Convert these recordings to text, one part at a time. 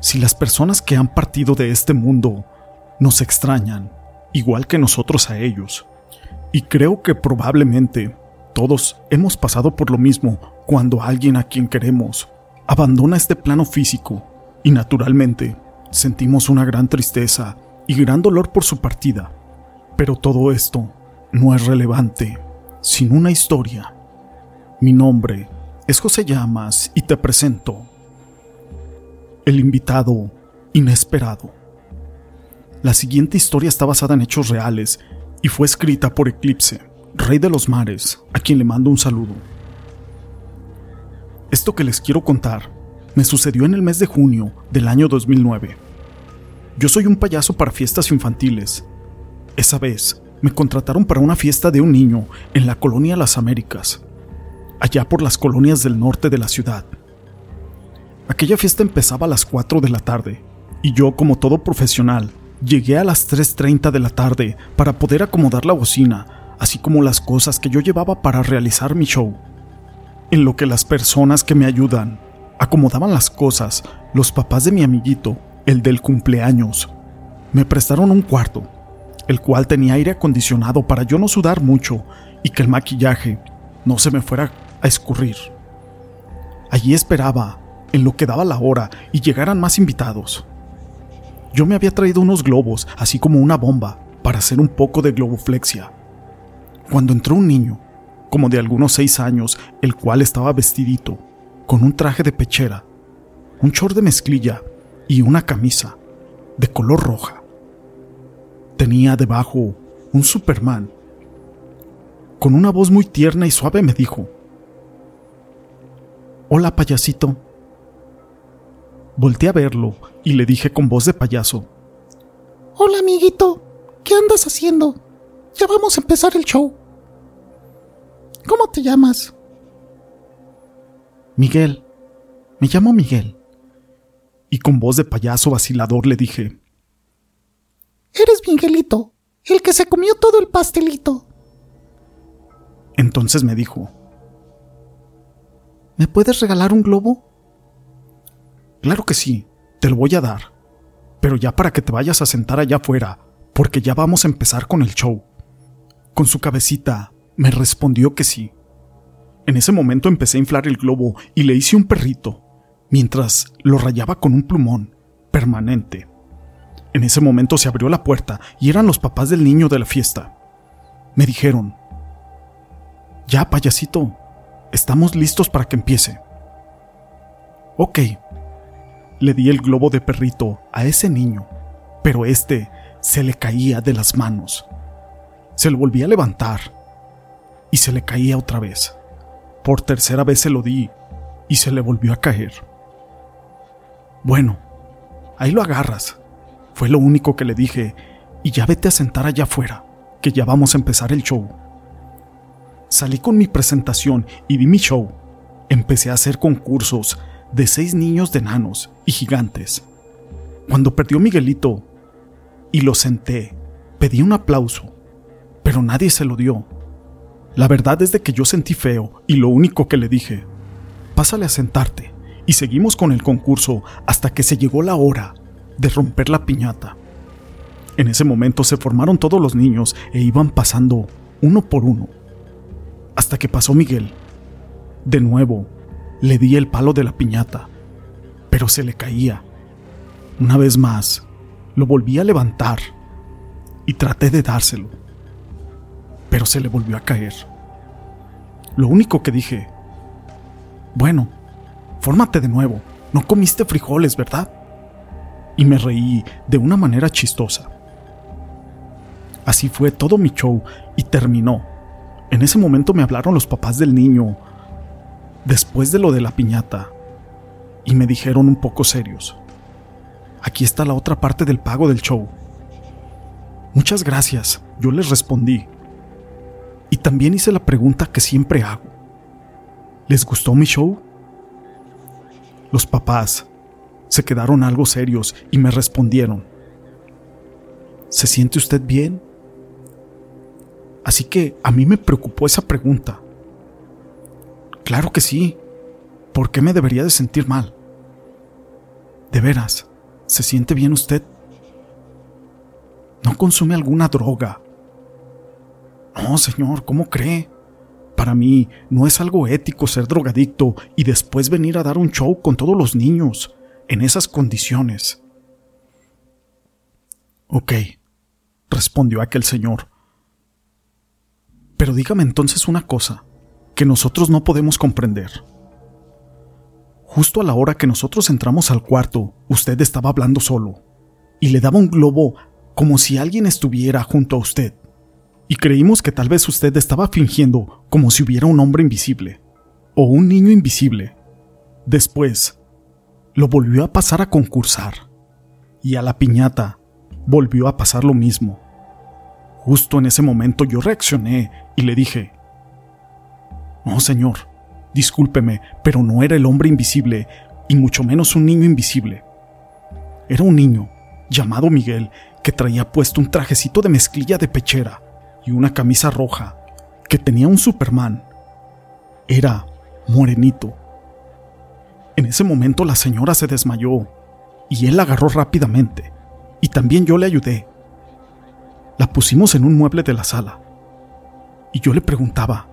si las personas que han partido de este mundo nos extrañan, igual que nosotros a ellos. Y creo que probablemente todos hemos pasado por lo mismo cuando alguien a quien queremos abandona este plano físico y naturalmente sentimos una gran tristeza y gran dolor por su partida. Pero todo esto no es relevante sin una historia. Mi nombre es José Llamas y te presento el invitado inesperado. La siguiente historia está basada en hechos reales y fue escrita por Eclipse, rey de los mares, a quien le mando un saludo. Esto que les quiero contar me sucedió en el mes de junio del año 2009. Yo soy un payaso para fiestas infantiles. Esa vez me contrataron para una fiesta de un niño en la colonia Las Américas, allá por las colonias del norte de la ciudad. Aquella fiesta empezaba a las 4 de la tarde, y yo, como todo profesional, llegué a las 3.30 de la tarde para poder acomodar la bocina, así como las cosas que yo llevaba para realizar mi show. En lo que las personas que me ayudan acomodaban las cosas, los papás de mi amiguito, el del cumpleaños, me prestaron un cuarto, el cual tenía aire acondicionado para yo no sudar mucho y que el maquillaje no se me fuera a escurrir. Allí esperaba en lo que daba la hora y llegaran más invitados. Yo me había traído unos globos, así como una bomba, para hacer un poco de globoflexia. Cuando entró un niño, como de algunos seis años, el cual estaba vestidito, con un traje de pechera, un short de mezclilla y una camisa de color roja. Tenía debajo un Superman. Con una voz muy tierna y suave me dijo, Hola payasito, Volté a verlo y le dije con voz de payaso. Hola, amiguito. ¿Qué andas haciendo? Ya vamos a empezar el show. ¿Cómo te llamas? Miguel. Me llamo Miguel. Y con voz de payaso vacilador le dije. Eres Miguelito, el que se comió todo el pastelito. Entonces me dijo. ¿Me puedes regalar un globo? Claro que sí, te lo voy a dar. Pero ya para que te vayas a sentar allá afuera, porque ya vamos a empezar con el show. Con su cabecita, me respondió que sí. En ese momento empecé a inflar el globo y le hice un perrito, mientras lo rayaba con un plumón, permanente. En ese momento se abrió la puerta y eran los papás del niño de la fiesta. Me dijeron, ya, payasito, estamos listos para que empiece. Ok, le di el globo de perrito a ese niño, pero este se le caía de las manos. Se lo volvía a levantar y se le caía otra vez. Por tercera vez se lo di y se le volvió a caer. Bueno, ahí lo agarras. Fue lo único que le dije y ya vete a sentar allá afuera, que ya vamos a empezar el show. Salí con mi presentación y vi mi show. Empecé a hacer concursos de seis niños de enanos y gigantes. Cuando perdió Miguelito y lo senté, pedí un aplauso, pero nadie se lo dio. La verdad es de que yo sentí feo y lo único que le dije, pásale a sentarte, y seguimos con el concurso hasta que se llegó la hora de romper la piñata. En ese momento se formaron todos los niños e iban pasando uno por uno, hasta que pasó Miguel. De nuevo, le di el palo de la piñata, pero se le caía. Una vez más, lo volví a levantar y traté de dárselo, pero se le volvió a caer. Lo único que dije, bueno, fórmate de nuevo, no comiste frijoles, ¿verdad? Y me reí de una manera chistosa. Así fue todo mi show y terminó. En ese momento me hablaron los papás del niño después de lo de la piñata y me dijeron un poco serios. aquí está la otra parte del pago del show. Muchas gracias, yo les respondí. Y también hice la pregunta que siempre hago. ¿Les gustó mi show? Los papás se quedaron algo serios y me respondieron. ¿Se siente usted bien? Así que a mí me preocupó esa pregunta. Claro que sí. ¿Por qué me debería de sentir mal? De veras, ¿se siente bien usted? ¿No consume alguna droga? No, señor, ¿cómo cree? Para mí no es algo ético ser drogadicto y después venir a dar un show con todos los niños, en esas condiciones. Ok, respondió aquel señor. Pero dígame entonces una cosa que nosotros no podemos comprender. Justo a la hora que nosotros entramos al cuarto, usted estaba hablando solo y le daba un globo como si alguien estuviera junto a usted. Y creímos que tal vez usted estaba fingiendo como si hubiera un hombre invisible o un niño invisible. Después, lo volvió a pasar a concursar. Y a la piñata volvió a pasar lo mismo. Justo en ese momento yo reaccioné y le dije, No, señor, discúlpeme, pero no era el hombre invisible, y mucho menos un niño invisible. Era un niño, llamado Miguel, que traía puesto un trajecito de mezclilla de pechera y una camisa roja, que tenía un Superman. Era morenito. En ese momento la señora se desmayó, y él la agarró rápidamente, y también yo le ayudé. La pusimos en un mueble de la sala. Y yo le preguntaba,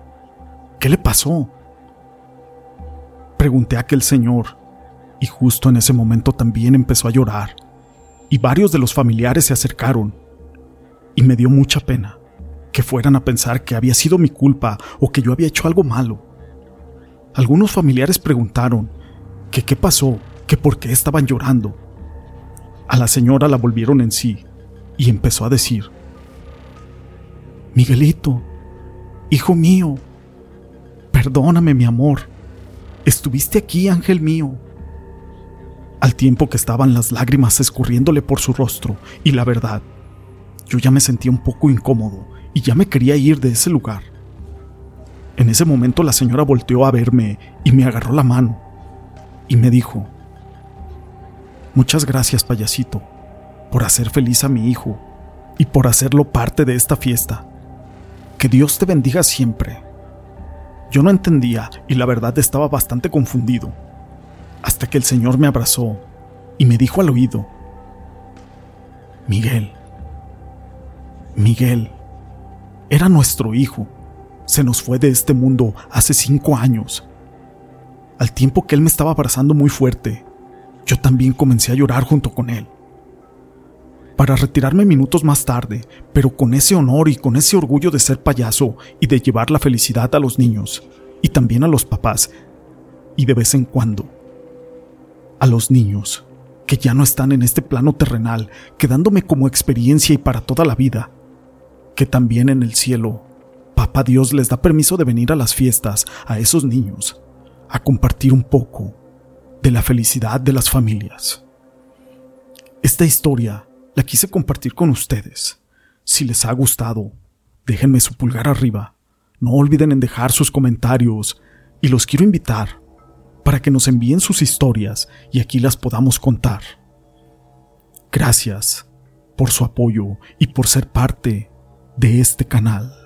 ¿qué le pasó? Pregunté a aquel señor, y justo en ese momento también empezó a llorar, y varios de los familiares se acercaron, y me dio mucha pena que fueran a pensar que había sido mi culpa o que yo había hecho algo malo. Algunos familiares preguntaron qué pasó, que por qué estaban llorando. A la señora la volvieron en sí y empezó a decir, Miguelito, hijo mío, perdóname mi amor, estuviste aquí, ángel mío. Al tiempo que estaban las lágrimas escurriéndole por su rostro, y la verdad, yo ya me sentía un poco incómodo y ya me quería ir de ese lugar. En ese momento la señora volteó a verme y me agarró la mano y me dijo, Muchas gracias, payasito, por hacer feliz a mi hijo y por hacerlo parte de esta fiesta. Que Dios te bendiga siempre. Yo no entendía y la verdad estaba bastante confundido, hasta que el Señor me abrazó y me dijo al oído, Miguel, Miguel, era nuestro hijo. Se nos fue de este mundo hace cinco años. Al tiempo que él me estaba abrazando muy fuerte, yo también comencé a llorar junto con él para retirarme minutos más tarde, pero con ese honor y con ese orgullo de ser payaso y de llevar la felicidad a los niños, y también a los papás, y de vez en cuando, a los niños, que ya no están en este plano terrenal, quedándome como experiencia y para toda la vida, que también en el cielo, Papá Dios les da permiso de venir a las fiestas a esos niños, a compartir un poco de la felicidad de las familias. Esta historia la quise compartir con ustedes. Si les ha gustado, déjenme su pulgar arriba. No olviden en dejar sus comentarios y los quiero invitar para que nos envíen sus historias y aquí las podamos contar. Gracias por su apoyo y por ser parte de este canal.